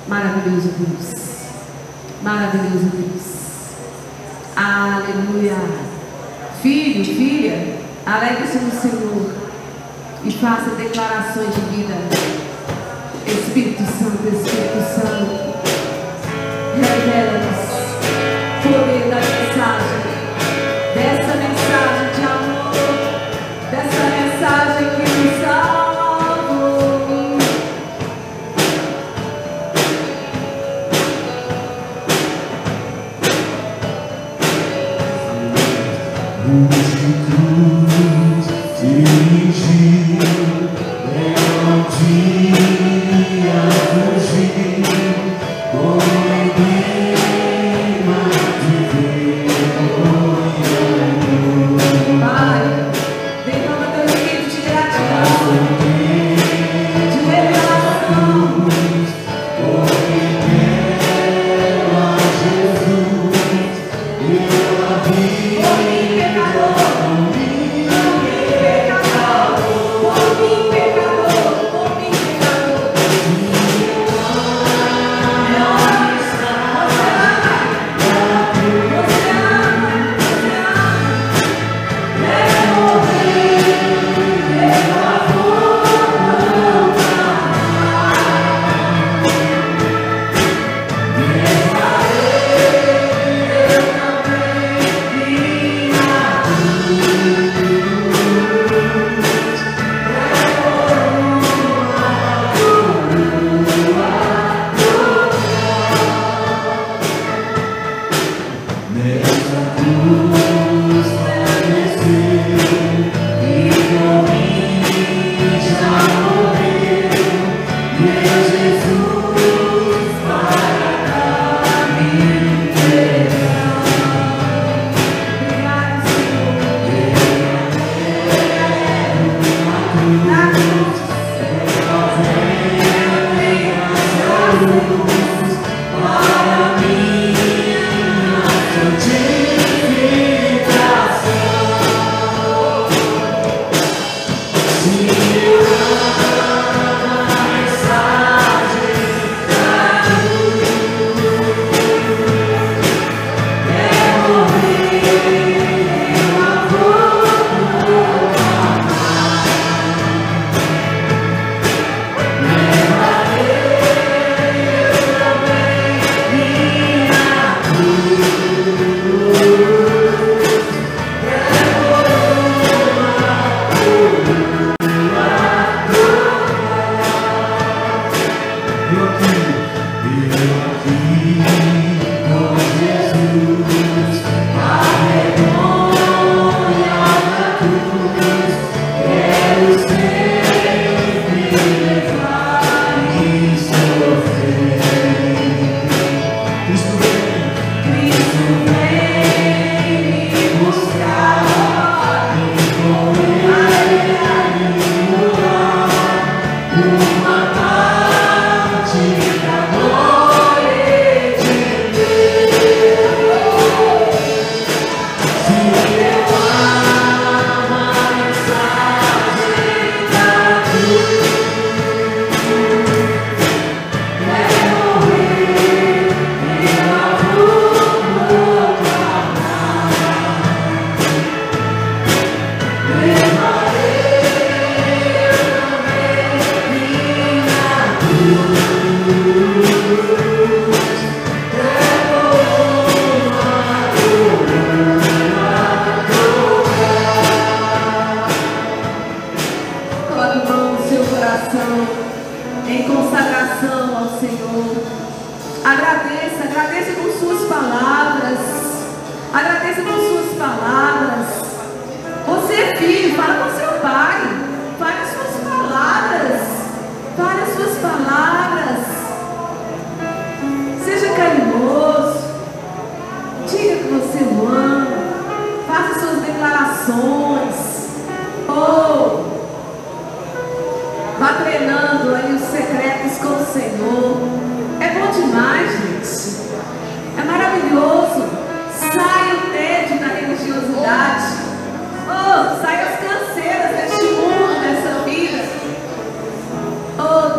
Maravilhoso Deus. Maravilhoso Deus. Aleluia. Filho, filha, alegre-se no Senhor e faça declarações de vida. Espírito Santo, Espírito Santo, revela-nos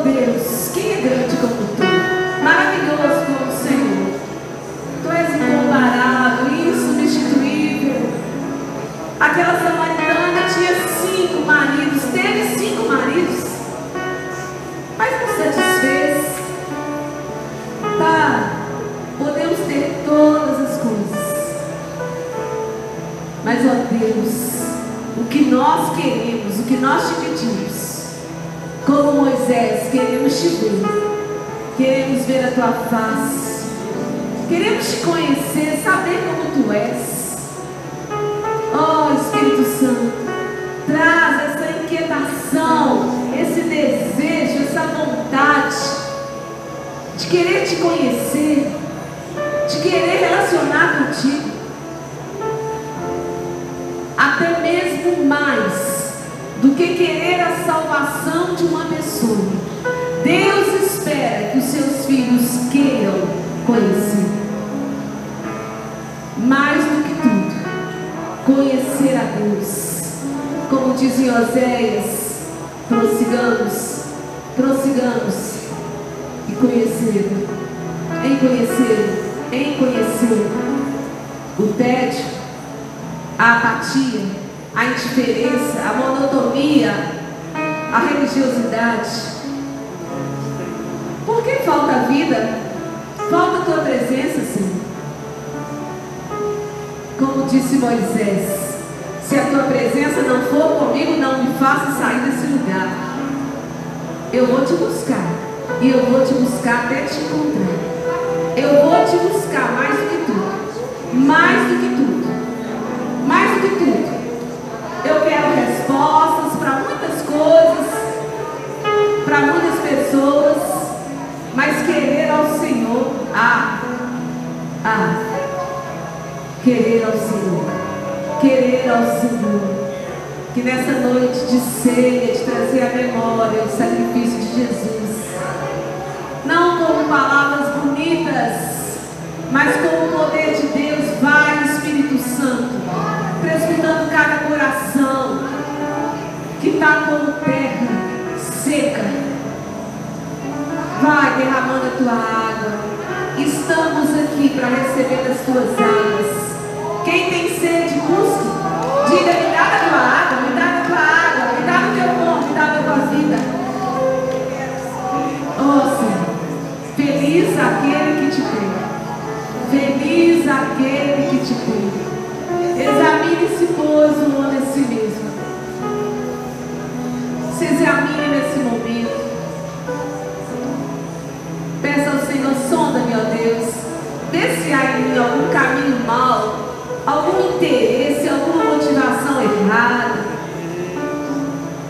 Deus, quem é grande como tu? Maravilhoso como o Senhor. Tu és incomparável, insubstituível. Aquela samaritana tinha cinco maridos, teve cinco maridos, mas não satisfez. Tá, podemos ter todas as coisas, mas ó Deus, o que nós queremos, o que nós te pedimos, como Moisés, queremos te ver, queremos ver a tua face, queremos te conhecer, saber como tu és. Oh Espírito Santo, traz essa inquietação, esse desejo, essa vontade de querer te conhecer, aquele que te tem. Feliz aquele que te tem. Examine-se, pois, o homem a si mesmo. Se examine nesse momento. Peça ao Senhor, sonda-me, ó Deus. Vê se há em mim algum caminho mau, algum interesse, alguma motivação errada.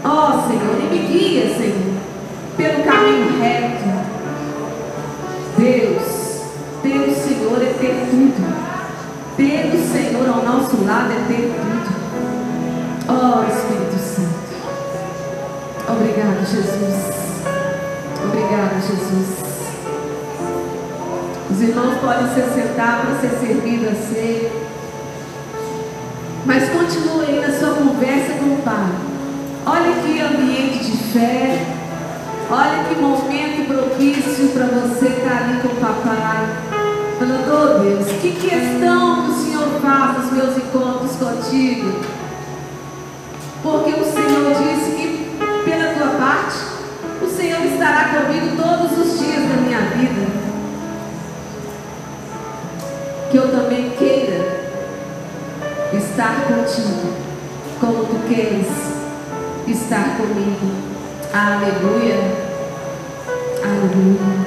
Ó Senhor, e me guia, Senhor, Jesus. Obrigado, Jesus. Os irmãos podem se sentar para ser servido a ceia. Mas continue aí na sua conversa com o Pai. Olha que ambiente de fé. Olha que momento propício para você estar ali com o papai. Falando, oh Deus, que questão que o Senhor faz nos meus encontros contigo. Contigo, como tu queres estar comigo. Aleluia. Aleluia.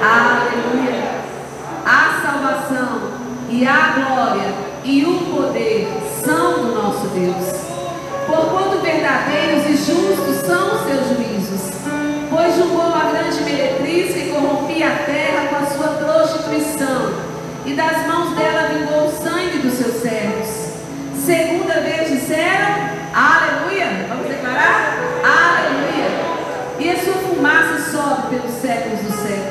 Aleluia. A salvação e a glória e o poder são do nosso Deus. Porquanto verdadeiros e justos são os seus juízos, pois julgou a grande meretriz que corrompia a terra com a sua prostituição, e das mãos dela vingou o sangue dos seus servos. Segunda vez disseram, aleluia, vamos declarar? Aleluia. E a sua fumaça sobe pelos séculos dos séculos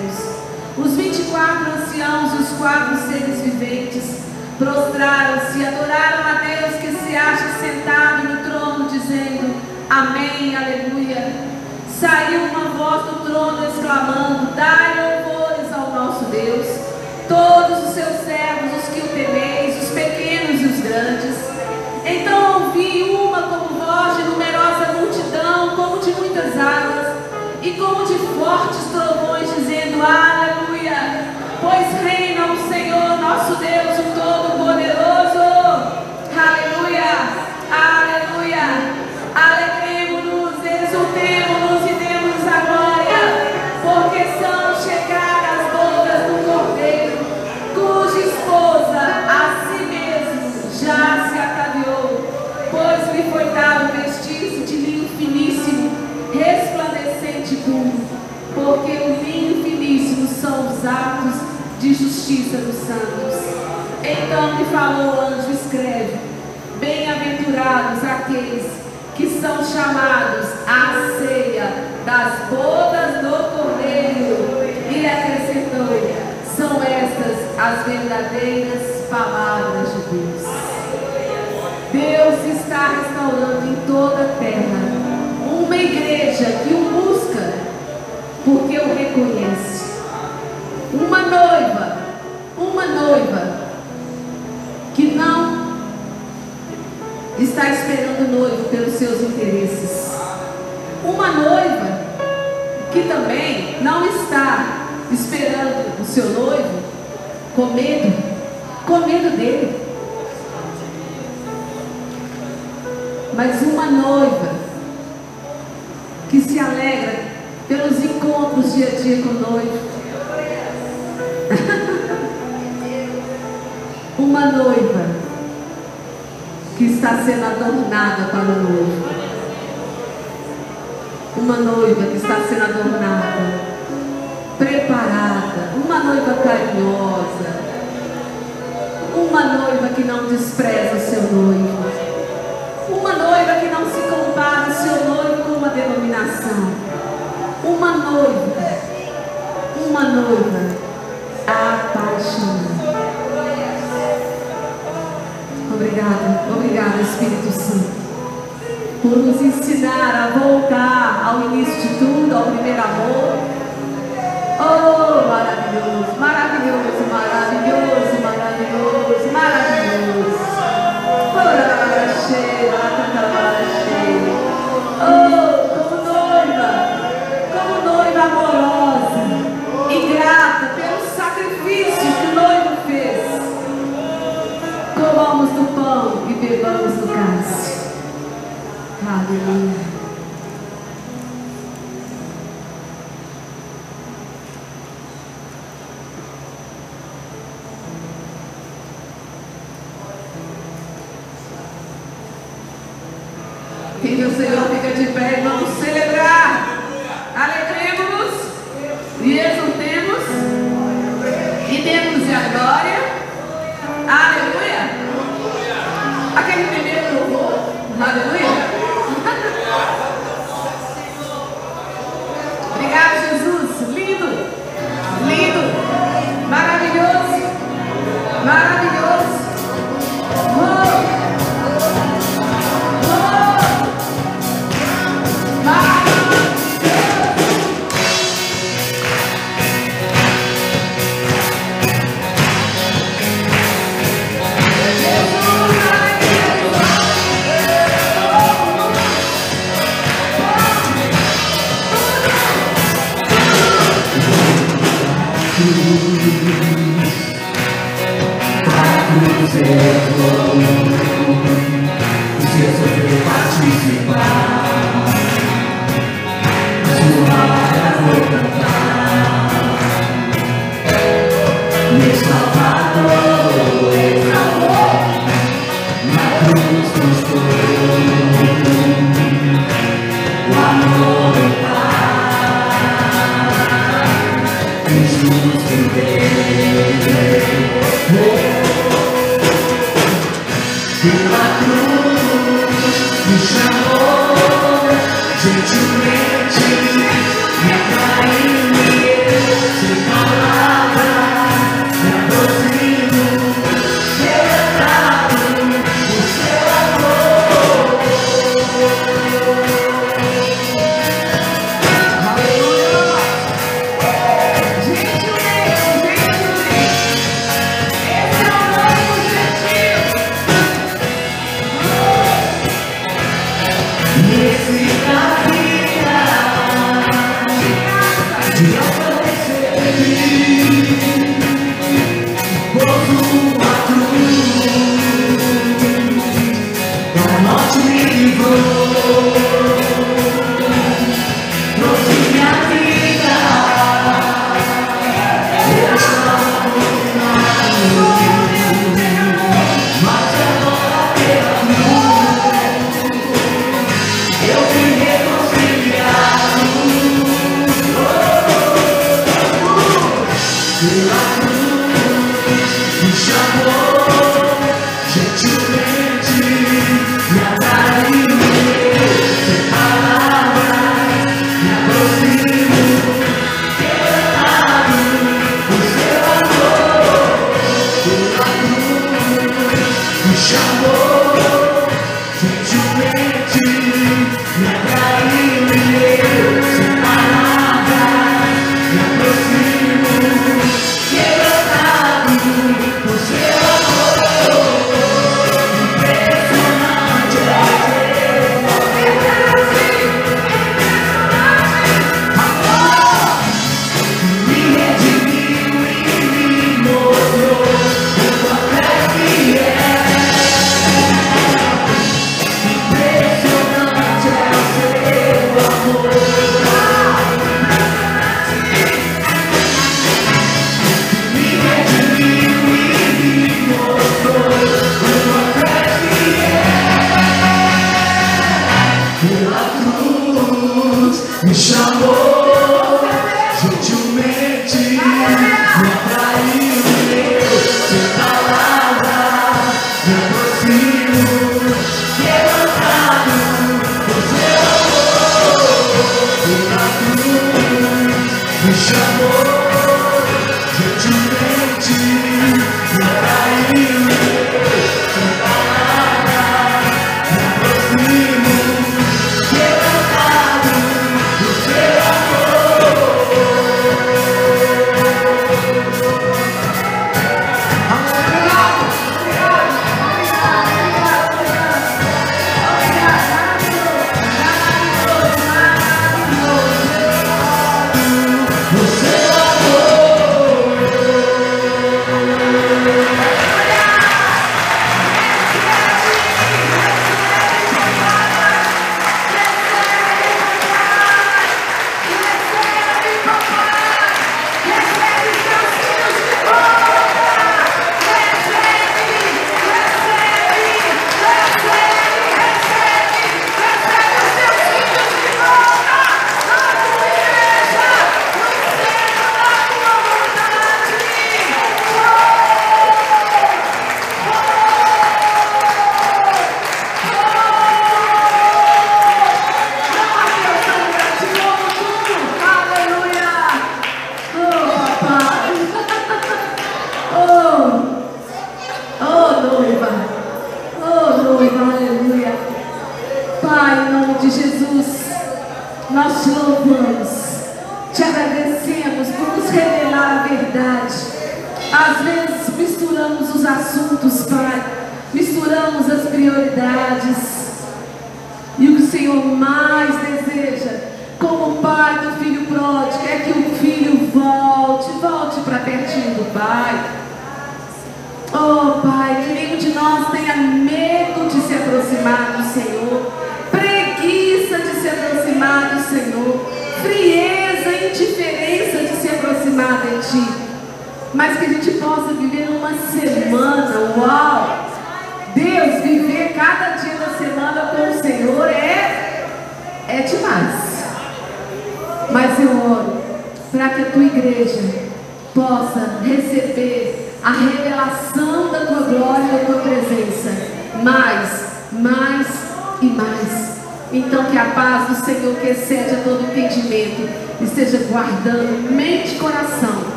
quatro anciãos e os quatro seres viventes prostraram-se e adoraram a Deus que se acha sentado no trono, dizendo: Amém, aleluia. Saiu uma voz do trono exclamando: Dai louvores ao nosso Deus, todos os seus servos, os que o temeis, os pequenos e os grandes. Então ouvi uma como voz de numerosa multidão, como de muitas águas, e como de fortes trovões, dizendo: Aleluia pois reina o Senhor nosso Deus, o Todo-Poderoso. Aleluia, aleluia. Alegremos-nos, exultemos-nos e demos a glória, porque são chegadas as bodas do Cordeiro, cuja esposa a si mesmo já se ataviou, pois lhe foi dado vestígio de linho finíssimo, resplandecente puro, porque o linho finíssimo são os atos de justiça dos santos. Então me falou o anjo, escreve: Bem-aventurados aqueles que são chamados à ceia das bodas do Cordeiro. E acrescentou: São estas as verdadeiras palavras de Deus. Deus está restaurando em toda a terra uma igreja que o busca, porque o reconhece Noiva, uma noiva que não está esperando o noivo pelos seus interesses. Uma noiva que também não está esperando o seu noivo com medo, com medo dele. Mas uma noiva que se alegra pelos encontros dia a dia com o noivo. Noiva que está sendo adornada para o noivo. Uma noiva que está sendo adornada, preparada, uma noiva carinhosa, uma noiva que não despreza o seu noivo, uma noiva que não se compara o seu noivo com uma denominação, uma noiva, uma noiva apaixonada. Obrigada, obrigada Espírito Santo, por nos ensinar a voltar ao início de tudo, ao primeiro amor. Oh, maravilhoso, maravilhoso, maravilhoso, maravilhoso, maravilhoso. Oh, comamos do pão e bebamos do cálice. Aleluia. Viu o Senhor fica de pé